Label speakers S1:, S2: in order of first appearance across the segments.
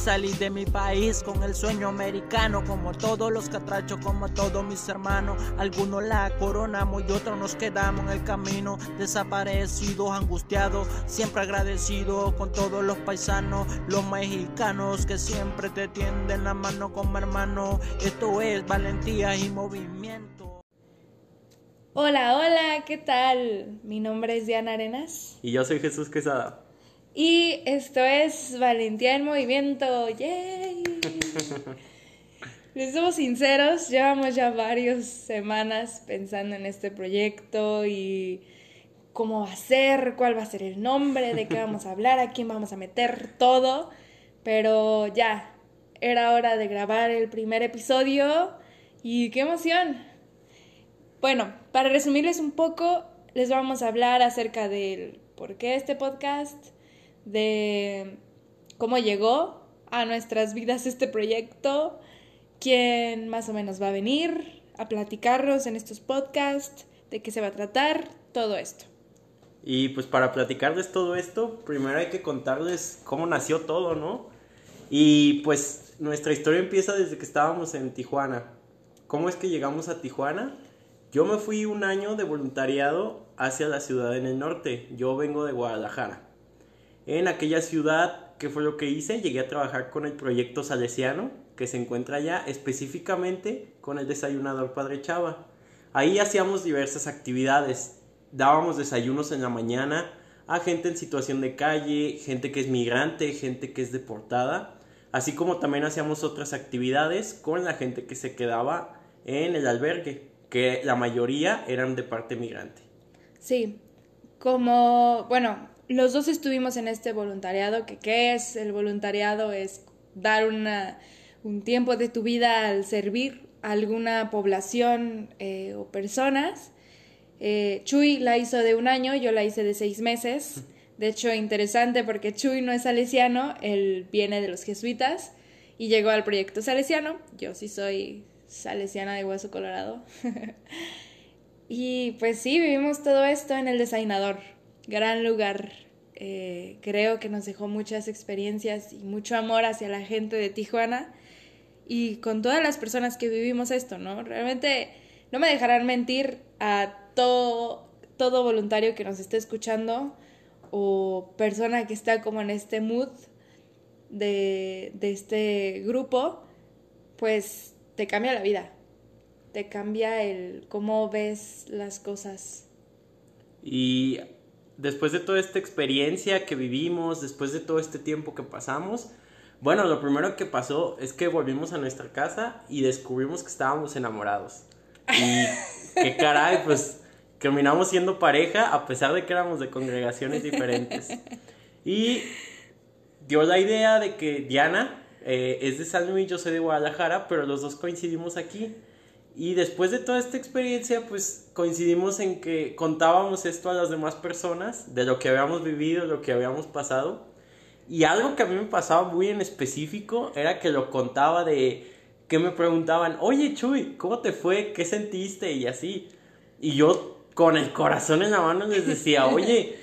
S1: Salí de mi país con el sueño americano, como todos los catrachos, como todos mis hermanos. Algunos la coronamos y otros nos quedamos en el camino, desaparecidos, angustiados, siempre agradecidos con todos los paisanos, los mexicanos que siempre te tienden la mano como hermano. Esto es valentía y movimiento.
S2: Hola, hola, ¿qué tal? Mi nombre es Diana Arenas.
S3: Y yo soy Jesús Quesada.
S2: Y esto es Valentía en Movimiento. ¡Yay! Les somos sinceros, llevamos ya varias semanas pensando en este proyecto y cómo va a ser, cuál va a ser el nombre, de qué vamos a hablar, a quién vamos a meter, todo. Pero ya, era hora de grabar el primer episodio y qué emoción. Bueno, para resumirles un poco, les vamos a hablar acerca del por qué este podcast, de cómo llegó a nuestras vidas este proyecto, quién más o menos va a venir a platicarnos en estos podcasts, de qué se va a tratar, todo esto.
S3: Y pues para platicarles todo esto, primero hay que contarles cómo nació todo, ¿no? Y pues nuestra historia empieza desde que estábamos en Tijuana. ¿Cómo es que llegamos a Tijuana? Yo me fui un año de voluntariado hacia la ciudad en el norte. Yo vengo de Guadalajara. En aquella ciudad, ¿qué fue lo que hice? Llegué a trabajar con el proyecto Salesiano, que se encuentra allá específicamente con el desayunador Padre Chava. Ahí hacíamos diversas actividades. Dábamos desayunos en la mañana a gente en situación de calle, gente que es migrante, gente que es deportada, así como también hacíamos otras actividades con la gente que se quedaba en el albergue, que la mayoría eran de parte migrante.
S2: Sí, como, bueno, los dos estuvimos en este voluntariado, que qué es el voluntariado es dar una, un tiempo de tu vida al servir a alguna población eh, o personas. Eh, Chuy la hizo de un año, yo la hice de seis meses. De hecho, interesante porque Chuy no es salesiano, él viene de los jesuitas y llegó al proyecto salesiano. Yo sí soy salesiana de Hueso Colorado. y pues sí, vivimos todo esto en el designador gran lugar. Eh, creo que nos dejó muchas experiencias y mucho amor hacia la gente de Tijuana y con todas las personas que vivimos esto, ¿no? Realmente no me dejarán mentir a todo, todo voluntario que nos esté escuchando o persona que está como en este mood de, de este grupo, pues te cambia la vida, te cambia el cómo ves las cosas.
S3: Y después de toda esta experiencia que vivimos, después de todo este tiempo que pasamos, bueno, lo primero que pasó es que volvimos a nuestra casa y descubrimos que estábamos enamorados. Y qué caray, pues terminamos siendo pareja a pesar de que éramos de congregaciones diferentes. Y dio la idea de que Diana eh, es de San Luis, yo soy de Guadalajara, pero los dos coincidimos aquí. Y después de toda esta experiencia, pues coincidimos en que contábamos esto a las demás personas, de lo que habíamos vivido, lo que habíamos pasado. Y algo que a mí me pasaba muy en específico era que lo contaba de que me preguntaban, oye Chuy, ¿cómo te fue? ¿Qué sentiste? Y así. Y yo con el corazón en la mano les decía, oye,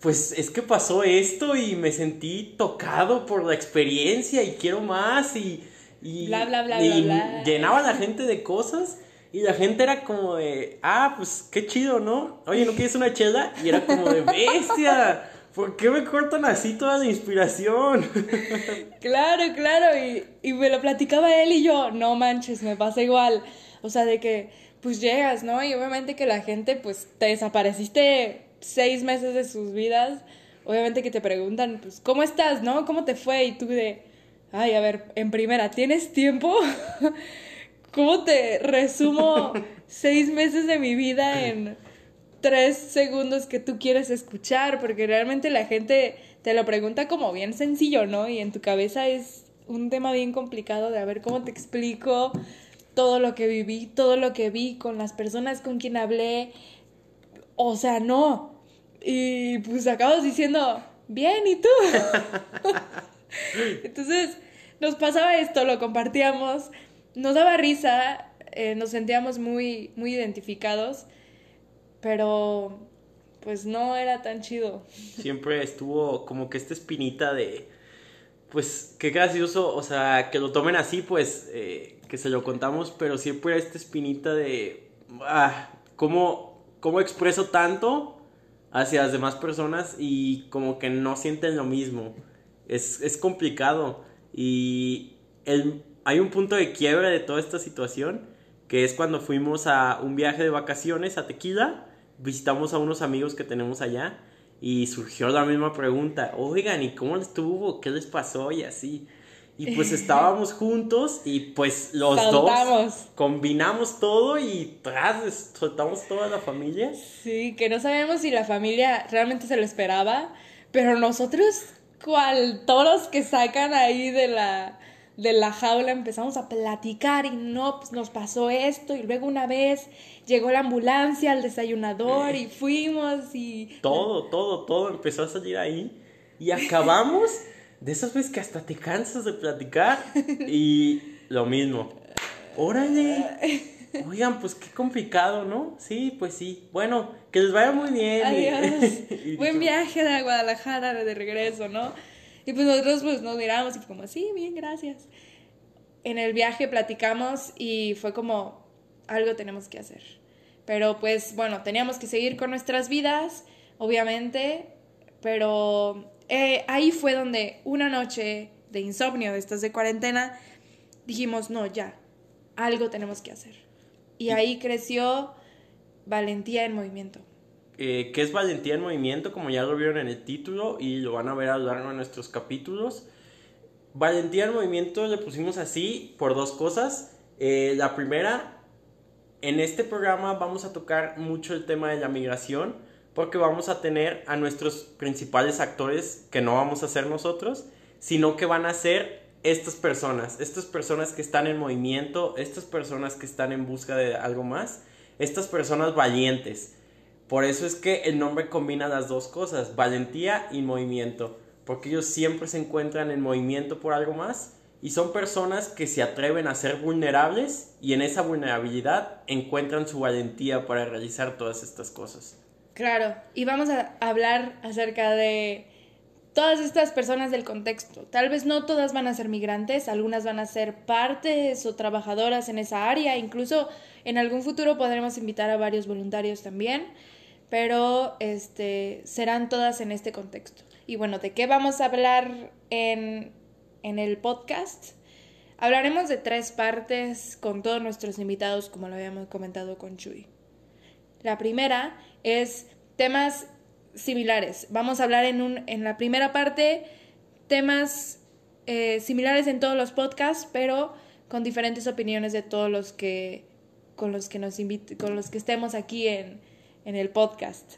S3: pues es que pasó esto y me sentí tocado por la experiencia y quiero más y y,
S2: bla, bla, bla,
S3: y
S2: bla, bla.
S3: llenaba a la gente de cosas y la gente era como de, ah, pues qué chido, ¿no? Oye, ¿no quieres una chela? Y era como de, bestia, ¿por qué me cortan así toda la inspiración?
S2: Claro, claro, y, y me lo platicaba él y yo, no manches, me pasa igual. O sea, de que pues llegas, ¿no? Y obviamente que la gente, pues te desapareciste seis meses de sus vidas. Obviamente que te preguntan, pues, ¿cómo estás, no? ¿Cómo te fue? Y tú de, ay, a ver, en primera, ¿tienes tiempo? ¿Cómo te resumo seis meses de mi vida en tres segundos que tú quieres escuchar? Porque realmente la gente te lo pregunta como bien sencillo, ¿no? Y en tu cabeza es un tema bien complicado de a ver cómo te explico todo lo que viví, todo lo que vi con las personas con quien hablé. O sea, no. Y pues acabas diciendo, bien, ¿y tú? Entonces, nos pasaba esto, lo compartíamos, nos daba risa, eh, nos sentíamos muy, muy identificados, pero pues no era tan chido.
S3: Siempre estuvo como que esta espinita de, pues qué gracioso, o sea, que lo tomen así, pues, eh, que se lo contamos, pero siempre esta espinita de, ah, ¿cómo, ¿cómo expreso tanto hacia las demás personas y como que no sienten lo mismo? Es, es complicado y el, hay un punto de quiebre de toda esta situación, que es cuando fuimos a un viaje de vacaciones a Tequila, visitamos a unos amigos que tenemos allá y surgió la misma pregunta, oigan, ¿y cómo les estuvo? ¿Qué les pasó? Y así. Y pues estábamos juntos y pues los dos combinamos todo y tras soltamos toda la familia.
S2: Sí, que no sabemos si la familia realmente se lo esperaba, pero nosotros, cual toros que sacan ahí de la de la jaula empezamos a platicar y no, pues nos pasó esto y luego una vez llegó la ambulancia al desayunador y fuimos y...
S3: Todo, todo, todo empezó a salir ahí y acabamos de esas veces que hasta te cansas de platicar y lo mismo. Órale. Oigan, pues qué complicado, ¿no? Sí, pues sí. Bueno, que les vaya muy bien.
S2: Adiós. Buen viaje de Guadalajara de regreso, ¿no? Y pues nosotros pues nos miramos y como, sí, bien, gracias. En el viaje platicamos y fue como, algo tenemos que hacer. Pero pues bueno, teníamos que seguir con nuestras vidas, obviamente, pero eh, ahí fue donde una noche de insomnio, de estas de cuarentena, dijimos, no, ya, algo tenemos que hacer. Y ahí creció valentía en movimiento.
S3: Eh, que es Valentía en Movimiento, como ya lo vieron en el título y lo van a ver a lo largo de nuestros capítulos. Valentía en Movimiento le pusimos así por dos cosas. Eh, la primera, en este programa vamos a tocar mucho el tema de la migración porque vamos a tener a nuestros principales actores que no vamos a ser nosotros, sino que van a ser estas personas, estas personas que están en movimiento, estas personas que están en busca de algo más, estas personas valientes por eso es que el nombre combina las dos cosas, valentía y movimiento, porque ellos siempre se encuentran en movimiento por algo más y son personas que se atreven a ser vulnerables y en esa vulnerabilidad encuentran su valentía para realizar todas estas cosas.
S2: Claro, y vamos a hablar acerca de todas estas personas del contexto. Tal vez no todas van a ser migrantes, algunas van a ser partes o trabajadoras en esa área, incluso en algún futuro podremos invitar a varios voluntarios también pero este, serán todas en este contexto. Y bueno, ¿de qué vamos a hablar en, en el podcast? Hablaremos de tres partes con todos nuestros invitados, como lo habíamos comentado con Chuy. La primera es temas similares. Vamos a hablar en, un, en la primera parte temas eh, similares en todos los podcasts, pero con diferentes opiniones de todos los que con los que nos con los que estemos aquí en, en el podcast.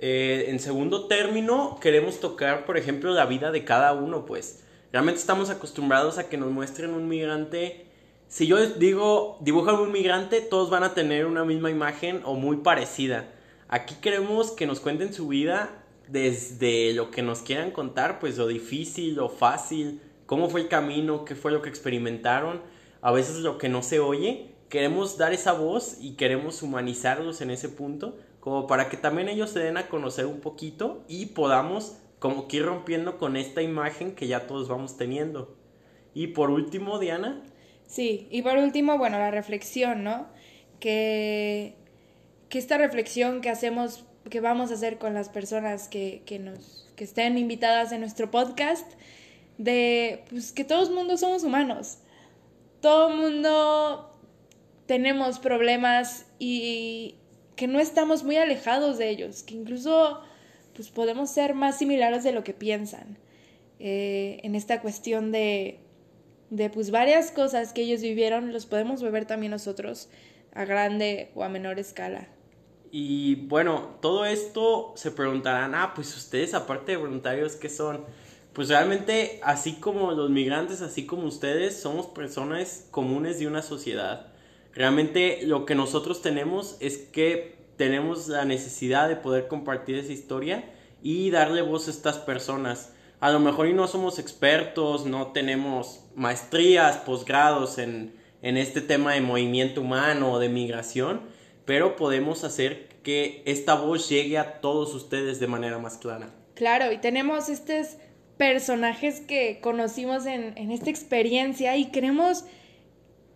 S3: Eh, en segundo término, queremos tocar, por ejemplo, la vida de cada uno, pues. Realmente estamos acostumbrados a que nos muestren un migrante. Si yo digo, dibujan un migrante, todos van a tener una misma imagen o muy parecida. Aquí queremos que nos cuenten su vida desde lo que nos quieran contar, pues lo difícil, lo fácil, cómo fue el camino, qué fue lo que experimentaron, a veces lo que no se oye queremos dar esa voz y queremos humanizarlos en ese punto, como para que también ellos se den a conocer un poquito y podamos como que ir rompiendo con esta imagen que ya todos vamos teniendo. Y por último, Diana.
S2: Sí, y por último, bueno, la reflexión, ¿no? Que, que esta reflexión que hacemos, que vamos a hacer con las personas que, que nos, que estén invitadas en nuestro podcast, de pues que todos mundo somos humanos. Todo mundo tenemos problemas y que no estamos muy alejados de ellos, que incluso pues podemos ser más similares de lo que piensan eh, en esta cuestión de, de pues varias cosas que ellos vivieron, los podemos beber también nosotros a grande o a menor escala.
S3: Y bueno, todo esto se preguntarán, ah, pues ustedes aparte de voluntarios, ¿qué son? Pues realmente, así como los migrantes, así como ustedes, somos personas comunes de una sociedad Realmente lo que nosotros tenemos es que tenemos la necesidad de poder compartir esa historia y darle voz a estas personas. A lo mejor y no somos expertos, no tenemos maestrías, posgrados en, en este tema de movimiento humano o de migración, pero podemos hacer que esta voz llegue a todos ustedes de manera más clara.
S2: Claro, y tenemos estos personajes que conocimos en, en esta experiencia y queremos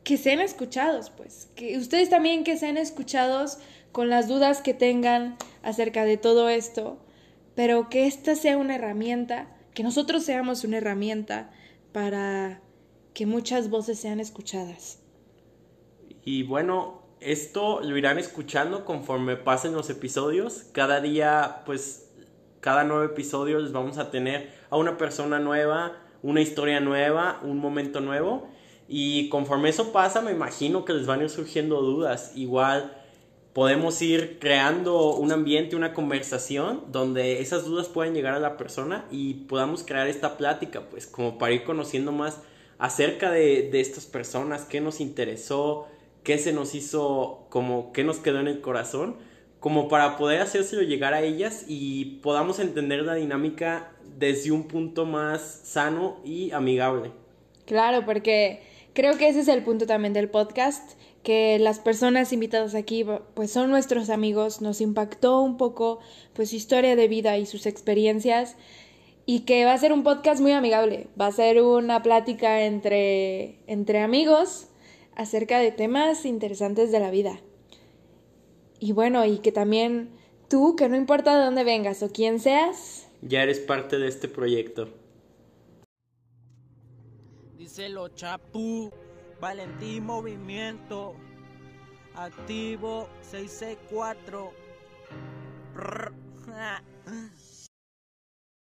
S2: que sean escuchados, pues, que ustedes también que sean escuchados con las dudas que tengan acerca de todo esto, pero que esta sea una herramienta, que nosotros seamos una herramienta para que muchas voces sean escuchadas.
S3: Y bueno, esto lo irán escuchando conforme pasen los episodios. Cada día, pues, cada nuevo episodio les vamos a tener a una persona nueva, una historia nueva, un momento nuevo. Y conforme eso pasa, me imagino que les van a ir surgiendo dudas. Igual podemos ir creando un ambiente, una conversación donde esas dudas puedan llegar a la persona y podamos crear esta plática, pues como para ir conociendo más acerca de, de estas personas, qué nos interesó, qué se nos hizo, como qué nos quedó en el corazón, como para poder hacérselo llegar a ellas y podamos entender la dinámica desde un punto más sano y amigable.
S2: Claro, porque creo que ese es el punto también del podcast, que las personas invitadas aquí pues son nuestros amigos, nos impactó un poco pues su historia de vida y sus experiencias y que va a ser un podcast muy amigable, va a ser una plática entre, entre amigos acerca de temas interesantes de la vida. Y bueno, y que también tú, que no importa de dónde vengas o quién seas,
S3: ya eres parte de este proyecto.
S1: Díselo, Chapu. Valentín Movimiento. Activo 664.